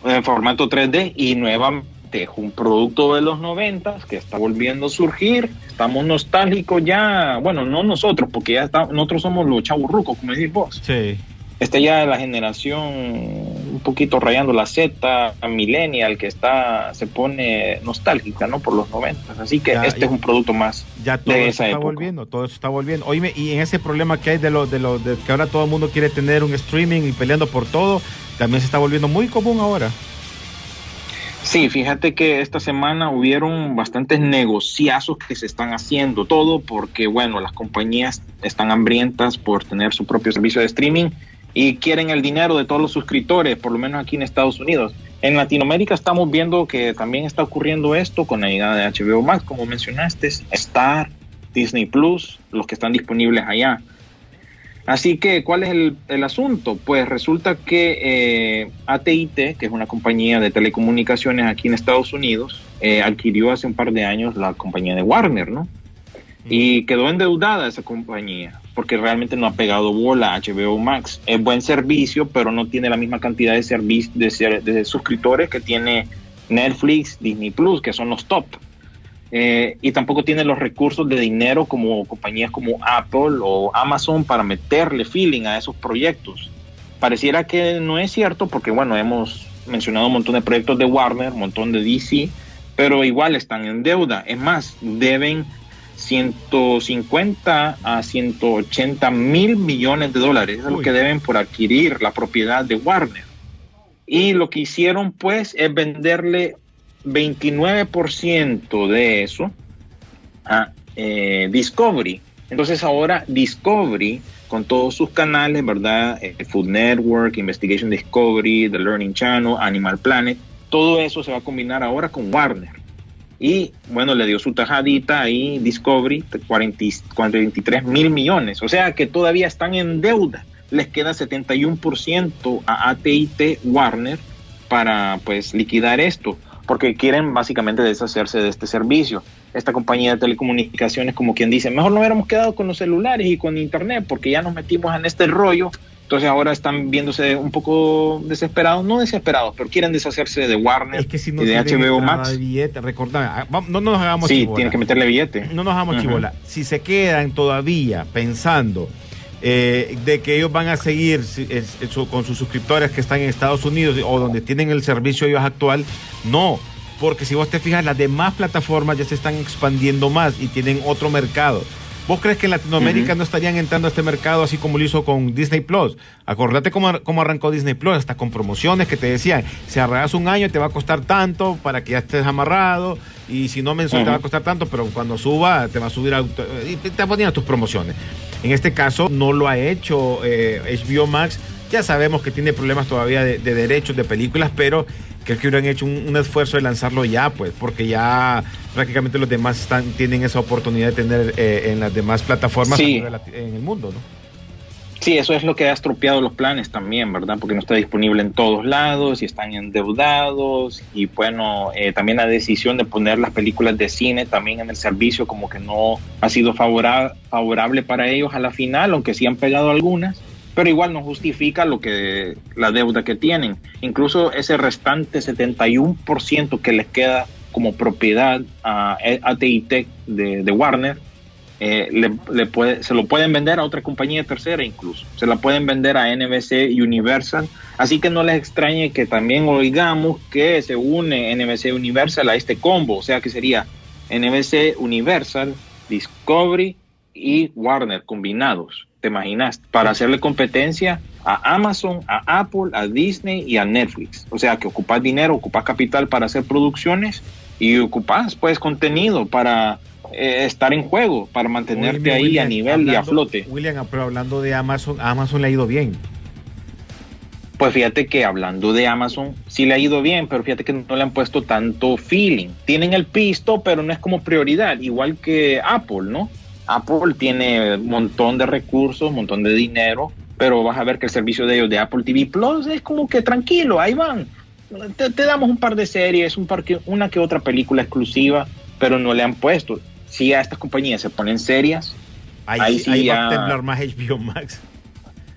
en formato 3D y nuevamente es un producto de los 90 que está volviendo a surgir. Estamos nostálgicos ya, bueno, no nosotros, porque ya está, nosotros somos los chaburrucos, como decís vos. Sí. Está ya la generación un poquito rayando la Z, millennial, que está se pone nostálgica, ¿no? Por los 90. Así que Ya, este ya. es un producto más Ya todo de eso esa está época. volviendo, todo eso está volviendo. Oíme, y en ese problema que hay de lo, de lo de que ahora todo el mundo quiere tener un streaming y peleando por todo, también se está volviendo muy común ahora. Sí, fíjate que esta semana hubieron bastantes negociazos que se están haciendo, todo porque, bueno, las compañías están hambrientas por tener su propio servicio de streaming y quieren el dinero de todos los suscriptores, por lo menos aquí en Estados Unidos. En Latinoamérica estamos viendo que también está ocurriendo esto con la llegada de HBO Max, como mencionaste, Star, Disney Plus, los que están disponibles allá. Así que, ¿cuál es el, el asunto? Pues resulta que eh, AT&T, que es una compañía de telecomunicaciones aquí en Estados Unidos, eh, adquirió hace un par de años la compañía de Warner, ¿no? Y quedó endeudada esa compañía, porque realmente no ha pegado bola a HBO Max. Es buen servicio, pero no tiene la misma cantidad de, servi- de, ser- de suscriptores que tiene Netflix, Disney Plus, que son los top. Eh, y tampoco tiene los recursos de dinero como compañías como Apple o Amazon para meterle feeling a esos proyectos. Pareciera que no es cierto porque, bueno, hemos mencionado un montón de proyectos de Warner, un montón de DC, pero igual están en deuda. Es más, deben 150 a 180 mil millones de dólares. Es lo que deben por adquirir la propiedad de Warner. Y lo que hicieron, pues, es venderle 29% de eso a eh, Discovery. Entonces ahora Discovery, con todos sus canales, ¿verdad? Eh, Food Network, Investigation Discovery, The Learning Channel, Animal Planet, todo eso se va a combinar ahora con Warner. Y bueno, le dio su tajadita ahí Discovery, 40, y- 43 mil millones. O sea que todavía están en deuda. Les queda 71% a AT&T Warner para pues liquidar esto, porque quieren básicamente deshacerse de este servicio. Esta compañía de telecomunicaciones, como quien dice, mejor no hubiéramos quedado con los celulares y con internet, porque ya nos metimos en este rollo. Entonces ahora están viéndose un poco desesperados, no desesperados, pero quieren deshacerse de Warner Es que si no y de HBO Max. billete, recordame, ah, no nos hagamos Sí, chibola. tienen que meterle billete. No nos hagamos Ujú. chibola. Si se quedan todavía pensando eh, de que ellos van a seguir es- eso, con sus suscriptores que están en Estados Unidos o donde tienen el servicio ellos actual, no. Porque si vos te fijas, las demás plataformas ya se están expandiendo más y tienen otro mercado. ¿Vos crees que en Latinoamérica no estarían entrando a este mercado así como lo hizo con Disney Plus? Acordate cómo, ar- cómo arrancó Disney Plus, hasta con promociones que te decían, si arreglas un año te va a costar tanto para que ya estés amarrado y si no mensual te va a costar tanto, pero cuando suba te va a subir auto- y te ponían tus promociones. En este caso no lo ha hecho eh, HBO Max. Ya sabemos que tiene problemas todavía de, de derechos de películas, pero creo que hubieran hecho un, un esfuerzo de lanzarlo ya, pues, porque ya prácticamente los demás están, tienen esa oportunidad de tener eh, en las demás plataformas Sí. en el mundo, ¿no? Sí, eso es lo que ha estropeado los planes también, ¿verdad? Porque no está disponible en todos lados y están endeudados y bueno, eh, también la decisión de poner las películas de cine también en el servicio como que no ha sido favora- favorable para ellos a la final, aunque sí han pegado algunas, pero igual no justifica lo que la deuda que tienen. Incluso ese restante 71% que les queda como propiedad a AT&T de, de Warner, eh, le, le puede, se lo pueden vender a otra compañía tercera incluso. Se la pueden vender a NBC Universal. Así que no les extrañe que también oigamos que se une NBC Universal a este combo. O sea que sería NBC Universal, Discovery y Warner combinados. ¿Te imaginas? Para hacerle competencia a Amazon, a Apple, a Disney y a Netflix. O sea que ocupas dinero, ocupas capital para hacer producciones y ocupas pues contenido para eh, estar en juego, para mantenerte ahí William, a nivel y a flote. William, pero hablando de Amazon, a Amazon le ha ido bien. Pues fíjate que hablando de Amazon, sí le ha ido bien, pero fíjate que no le han puesto tanto feeling. Tienen el pisto, pero no es como prioridad, igual que Apple, ¿no? Apple tiene un montón de recursos, un montón de dinero, pero vas a ver que el servicio de ellos de Apple TV Plus es como que tranquilo, ahí van. Te, te damos un par de series, un par que, una que otra película exclusiva, pero no le han puesto. Si a estas compañías se ponen serias, Ahí, Ahí sí- ahí va a temblar más HBO Max.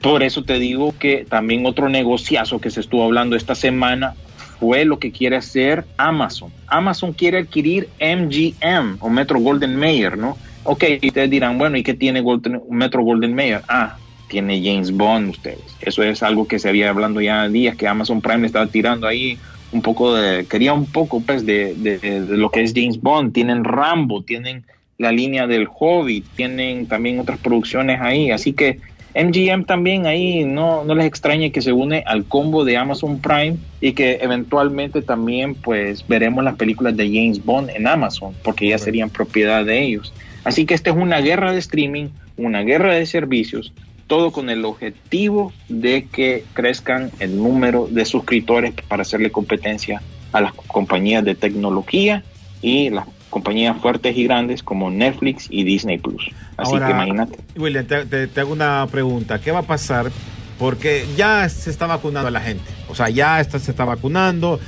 Por eso te digo que también otro negociazo que se estuvo hablando esta semana fue lo que quiere hacer Amazon. Amazon quiere adquirir MGM o Metro Golden Mayer, ¿no? Ok, y ustedes dirán, bueno, ¿y qué tiene Golden- Metro Golden Mayer? Ah, tiene James Bond ustedes. Eso es algo que se había hablando ya días, que Amazon Prime estaba tirando ahí un poco de, quería un poco pues de, de- de lo que es James Bond. Tienen Rambo, tienen la línea del Hobbit, tienen también otras producciones ahí, así que MGM también ahí no, no les extrañe que se une al combo de Amazon Prime y que eventualmente también pues veremos las películas de James Bond en Amazon porque ya serían propiedad de ellos. Así que esta es una guerra de streaming, una guerra de servicios, todo con el objetivo de que crezcan el número de suscriptores para hacerle competencia a las compañías de tecnología y las compañías fuertes y grandes como Netflix y Disney Plus. Así Ahora, que imagínate. William, te, te- te hago una pregunta. ¿Qué va a pasar? Porque ya se está vacunando a la gente. O sea, ya está, se está vacunando.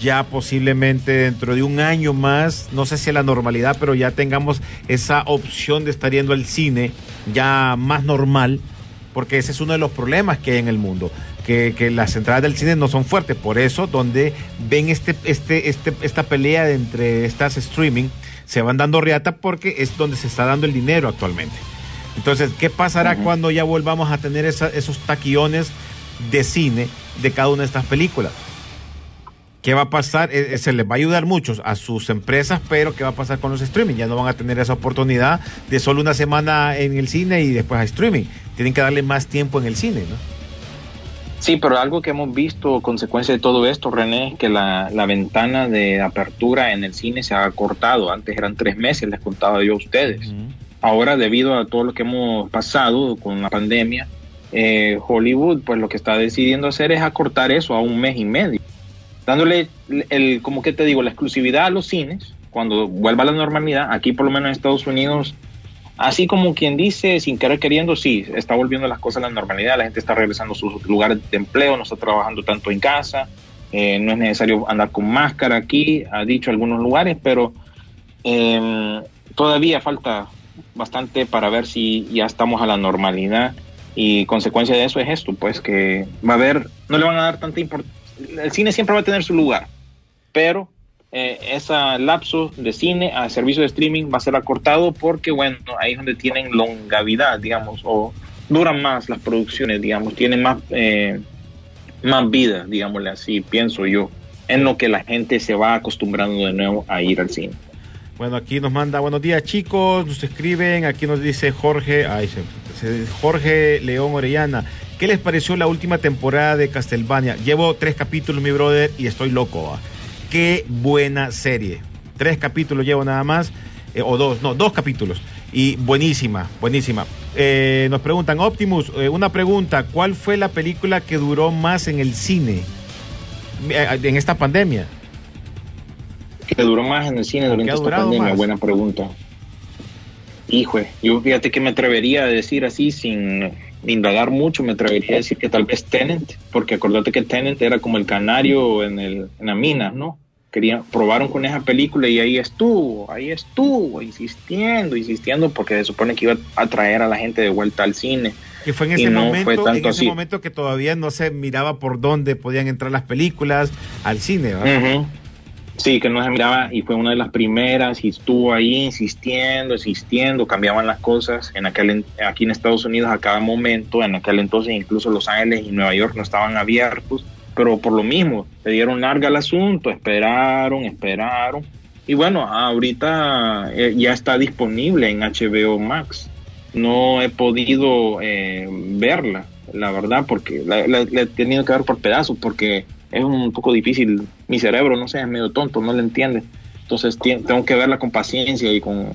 Ya posiblemente dentro de un año más, no sé si a la normalidad, pero ya tengamos esa opción de estar yendo al cine ya más normal. Porque ese es uno de los problemas que hay en el mundo. Que, que las entradas del cine no son fuertes. Por eso, donde ven este, este, este, esta pelea de entre estas streaming, se van dando riata porque es donde se está dando el dinero actualmente. Entonces, ¿qué pasará cuando ya volvamos a tener esa- esos taquillones de cine de cada una de estas películas? ¿Qué va a pasar? Eh, eh, se les va a ayudar mucho a sus empresas, pero ¿qué va a pasar con los streaming? Ya no van a tener esa oportunidad de solo una semana en el cine y después a streaming. Tienen que darle más tiempo en el cine, ¿no? Sí, pero algo que hemos visto, consecuencia de todo esto, René, es que la, la ventana de apertura en el cine se ha cortado. Antes eran tres meses, les contaba yo a ustedes. Ahora, debido a todo lo que hemos pasado con la pandemia, eh, Hollywood, pues lo que está decidiendo hacer es acortar eso a un mes y medio, dándole el, como que te digo, la exclusividad a los cines cuando vuelva a la normalidad. Aquí, por lo menos en Estados Unidos, así como quien dice, sin querer queriendo, sí, está volviendo las cosas a la normalidad, la gente está regresando a sus lugares de empleo, no está trabajando tanto en casa, eh, no es necesario andar con máscara aquí, ha dicho algunos lugares, pero eh, todavía falta bastante para ver si ya estamos a la normalidad y consecuencia de eso es esto, pues que va a haber, no le van a dar tanta importancia, el cine siempre va a tener su lugar, pero eh, ese lapso de cine a servicio de streaming va a ser acortado porque, bueno, ahí es donde tienen longavidad, digamos, o duran más las producciones, digamos, tienen más, eh, más vida, digámosle así, pienso yo, en lo que la gente se va acostumbrando de nuevo a ir al cine. Bueno, aquí nos manda buenos días chicos, nos escriben, aquí nos dice Jorge, ay, Jorge León Orellana, ¿qué les pareció la última temporada de Castlevania? Llevo tres capítulos, mi brother, y estoy loco. ¿va? Qué buena serie. Tres capítulos llevo nada más, eh, o dos, no, dos capítulos. Y buenísima, buenísima. Eh, nos preguntan, Optimus, eh, una pregunta, ¿cuál fue la película que duró más en el cine en esta pandemia? que duró más en el cine ¿Por qué durante esta pandemia? más? Buena pregunta. Hijo, yo fíjate que me atrevería a decir así sin indagar mucho, me atrevería a decir que tal vez Tenant, porque acordate que Tenant era como el canario en, el, en la mina, ¿no? Querían, probaron con esa película y ahí estuvo, ahí estuvo, insistiendo, insistiendo, porque se supone que iba a traer a la gente de vuelta al cine. Que fue en ese no momento, fue en ese momento que todavía no se miraba por dónde podían entrar las películas al cine, ¿verdad? Sí, que no se miraba y fue una de las primeras y estuvo ahí insistiendo, insistiendo, cambiaban las cosas. En aquel, aquí en Estados Unidos a cada momento, en aquel entonces incluso Los Ángeles y Nueva York no estaban abiertos, pero por lo mismo, le dieron larga al asunto, esperaron, esperaron. Y bueno, ahorita eh, ya está disponible en HBO Max. No he podido eh, verla, la verdad, porque la, la- la he tenido que ver por pedazos, porque es un poco difícil. Mi cerebro, no sé, es medio tonto, no le entiende. Entonces tengo que verla con paciencia y con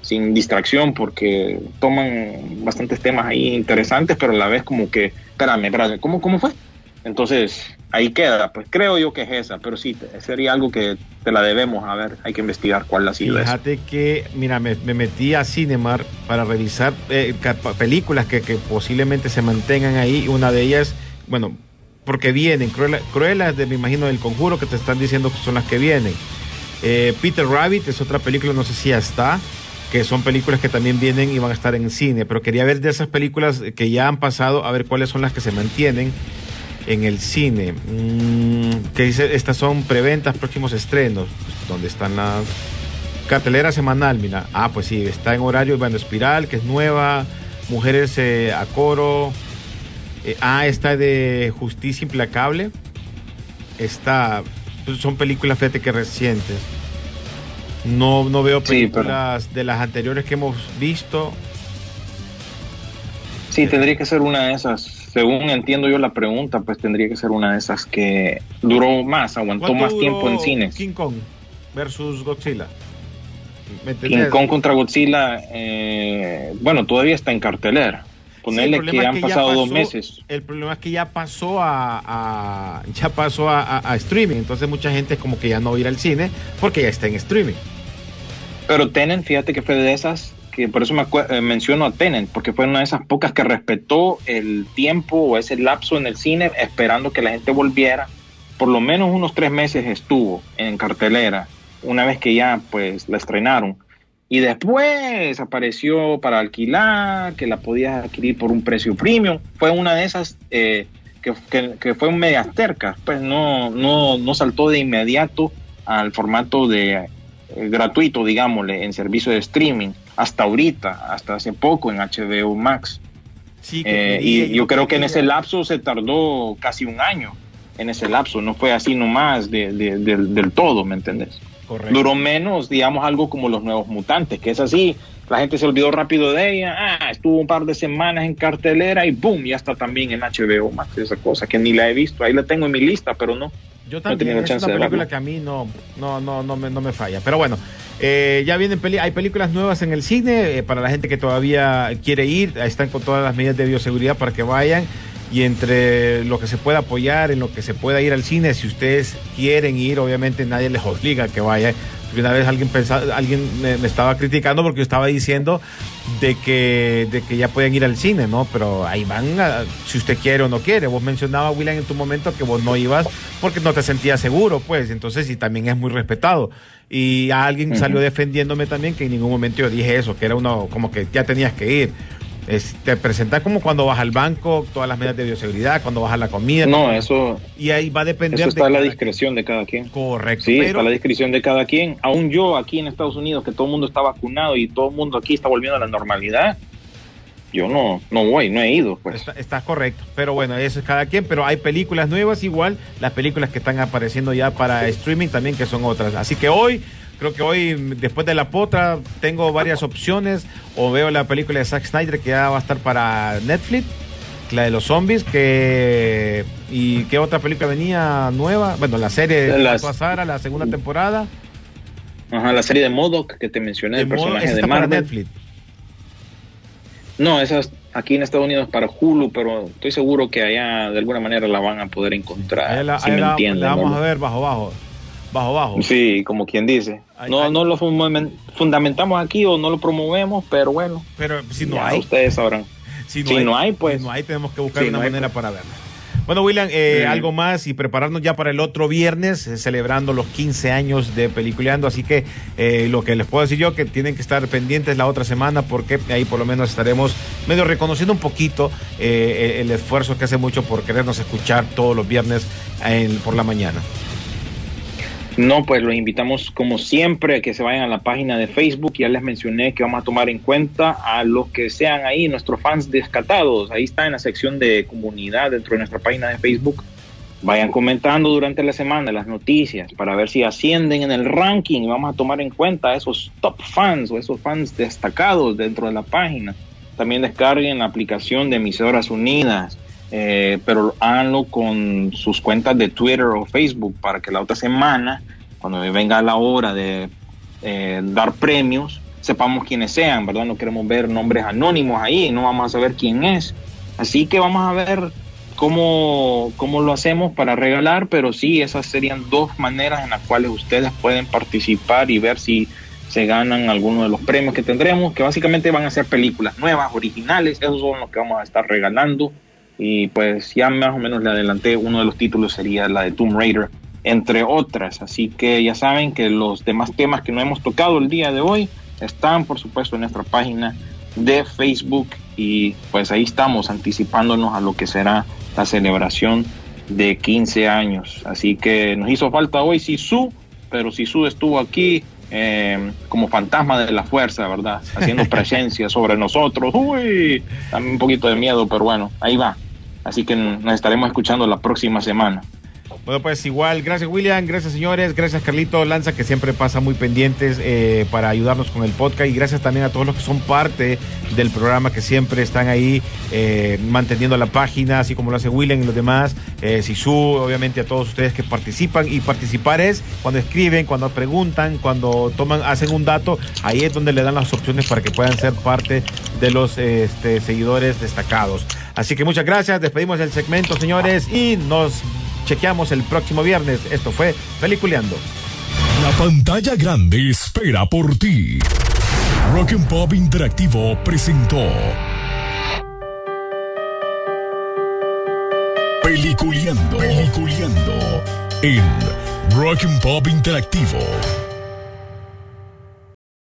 sin distracción, porque toman bastantes temas ahí interesantes, pero a la vez como que, espérame, espérame, ¿cómo, cómo fue? Entonces ahí queda, pues creo yo que es esa, pero sí, sería algo que te la debemos, a ver, hay que investigar cuál ha sido esa. Fíjate que, mira, me, me metí a Cinemar para revisar eh, películas que, que posiblemente se mantengan ahí. Una de ellas, bueno, porque vienen, Cruella, Cruella de, me imagino, del conjuro que te están diciendo que son las que vienen. Eh, Peter Rabbit es otra película, no sé si ya está, que son películas que también vienen y van a estar en cine, pero quería ver de esas películas que ya han pasado, a ver cuáles son las que se mantienen en el cine. Mm, que dice, estas son preventas, próximos estrenos. Pues, ¿Dónde están las cartelera semanal? Mira, ah, pues sí, está en horario, bueno, Espiral, que es nueva, Mujeres eh, a Coro, eh, ah, está de Justicia Implacable, está, pues, son películas, fíjate que recientes. No, no veo Sí, pero- películas de las anteriores que hemos visto. Sí, tendría que ser una de esas, según entiendo yo la pregunta, pues tendría que ser una de esas que duró más, aguantó ¿Cuánto más tiempo en cines. King Kong versus Godzilla. ¿Me King? Kong contra Godzilla, eh, bueno, todavía está en cartelera. Ponerle el que problema es han ya pasado dos pasó- meses. El problema es que ya pasó a, a- ya pasó a, a- a streaming, entonces mucha gente es como que ya no va a ir al cine porque ya está en streaming. Pero Tenen, fíjate que fue de esas, que por eso me eh, menciono a Tenen, porque fue una de esas pocas que respetó el tiempo o ese lapso en el cine esperando que la gente volviera. Por lo menos unos tres meses estuvo en cartelera, una vez que ya pues la estrenaron. Y después apareció para alquilar, que la podías adquirir por un precio premium. Fue una de esas eh, que, que, que fue medias tercas, pues no, no, no saltó de inmediato al formato de eh, gratuito, digámosle, en servicio de streaming, hasta ahorita, hasta hace poco en HBO Max. Sí, que Eh, y yo creo que en ese lapso se tardó casi un año, en ese lapso, no fue así nomás de, de- del- del todo, ¿me entendés? Correcto. Duró menos, digamos, algo como los nuevos mutantes, que es así, la gente se olvidó rápido de ella, ah, estuvo un par de semanas en cartelera y boom, ya está también en HBO Max, esa cosa que ni la he visto, ahí la tengo en mi lista, pero no. Yo también, tenido es chance una de película que a mí no, no, no, no, me, no me falla. Pero bueno, eh, ya vienen peli hay películas nuevas en el cine, eh, para la gente que todavía quiere ir, están con todas las medidas de bioseguridad para que vayan. Y entre lo que se pueda apoyar, en lo que se pueda ir al cine, si ustedes quieren ir, obviamente nadie les obliga a que vaya. Porque una vez alguien pensaba, alguien me, me estaba criticando porque yo estaba diciendo de que, de que ya pueden ir al cine, ¿no? Pero ahí van a- si usted quiere o no quiere. Vos mencionabas, William, en tu momento que vos no ibas porque no te sentías seguro, pues. Entonces, y también es muy respetado. Y alguien salió defendiéndome también que en ningún momento yo dije eso, que era uno como que ya tenías que ir. Es, te presentas como cuando vas al banco, todas las medidas de bioseguridad, cuando vas a la comida. No, eso, Y ahí va a depender eso está a de la cada- discreción de cada quien. Correcto. Sí, pero- está a la discreción de cada quien. Aún yo aquí en Estados Unidos, que todo el mundo está vacunado y todo el mundo aquí está volviendo a la normalidad, yo no, no voy, no he ido. Pues. Está, está correcto, pero bueno, eso es cada quien, pero hay películas nuevas igual, las películas que están apareciendo ya para streaming también que son otras. Así que hoy, creo que hoy, después de la potra, tengo varias opciones, o veo la película de Zack Snyder que ya va a estar para Netflix, la de los zombies, que... ¿Y qué otra película venía nueva? Bueno, la serie de Las-. Sara, la segunda temporada. Ajá, la serie de Modoc que te mencioné, De el personaje de está para Marvel. Netflix. No, esa es aquí en Estados Unidos para Hulu, pero estoy seguro que allá de alguna manera la van a poder encontrar. Ahí la, si me la- entienden, la vamos ¿no? a ver bajo, bajo. Bajo, bajo. Sí, como quien dice. Ay, No, ay. no lo fundamen- fundamentamos aquí o no lo promovemos, pero bueno, Pero si no hay. ustedes sabrán. Si Si no hay, pues. Si no hay, tenemos que buscar Si una no hay, manera pues. para verla. Bueno, William, eh, algo más y prepararnos ya para el otro viernes, eh, celebrando los 15 años de Peliculeando. Así que eh, lo que les puedo decir yo, que tienen que estar pendientes la otra semana, porque ahí por lo menos estaremos medio reconociendo un poquito el, el esfuerzo que hace mucho por querernos escuchar todos los viernes en- por la mañana. No, pues los invitamos como siempre a que se vayan a la página de Facebook. Ya les mencioné que vamos a tomar en cuenta a los que sean ahí nuestros fans descatados. Ahí está en la sección de comunidad dentro de nuestra página de Facebook. Vayan comentando durante la semana las noticias para ver si ascienden en el ranking. Vamos a tomar en cuenta a esos top fans o esos fans destacados dentro de la página. También descarguen la aplicación de Emisoras Unidas, eh, pero háganlo con sus cuentas de Twitter o Facebook para que la otra semana, cuando venga la hora de eh, dar premios, sepamos quiénes sean, ¿verdad? No queremos ver nombres anónimos ahí, no vamos a saber quién es. Así que vamos a ver cómo, cómo lo hacemos para regalar, pero sí, esas serían dos maneras en las cuales ustedes pueden participar y ver si se ganan algunos de los premios que tendremos, que básicamente van a ser películas nuevas, originales, esos son los que vamos a estar regalando. Y pues ya más o menos le adelanté, uno de los títulos sería la de Tomb Raider, entre otras. Así que ya saben que los demás temas que no hemos tocado el día de hoy están, por supuesto, en nuestra página de Facebook. Y pues ahí estamos anticipándonos a lo que será la celebración de 15 años. Así que nos hizo falta hoy Sisu, pero Sisu estuvo aquí eh, como fantasma de la fuerza, ¿verdad? Haciendo presencia sobre nosotros. Uy, dame un poquito de miedo, pero bueno, ahí va. Así que nos estaremos escuchando la próxima semana. Bueno, pues igual, gracias William, gracias señores, gracias Carlito Lanza que siempre pasa muy pendientes eh, para ayudarnos con el podcast y gracias también a todos los que son parte del programa que siempre están ahí eh, manteniendo la página, así como lo hace William y los demás, eh, obviamente a todos ustedes que participan y participar es cuando escriben, cuando preguntan, cuando toman, hacen un dato, ahí es donde le dan las opciones para que puedan ser parte de los este, seguidores destacados. Así que muchas gracias, despedimos el segmento señores y nos chequeamos el próximo viernes. Esto fue Peliculeando. La pantalla grande espera por ti. Rock and Pop Interactivo presentó Peliculeando, Peliculeando en Rock and Pop Interactivo.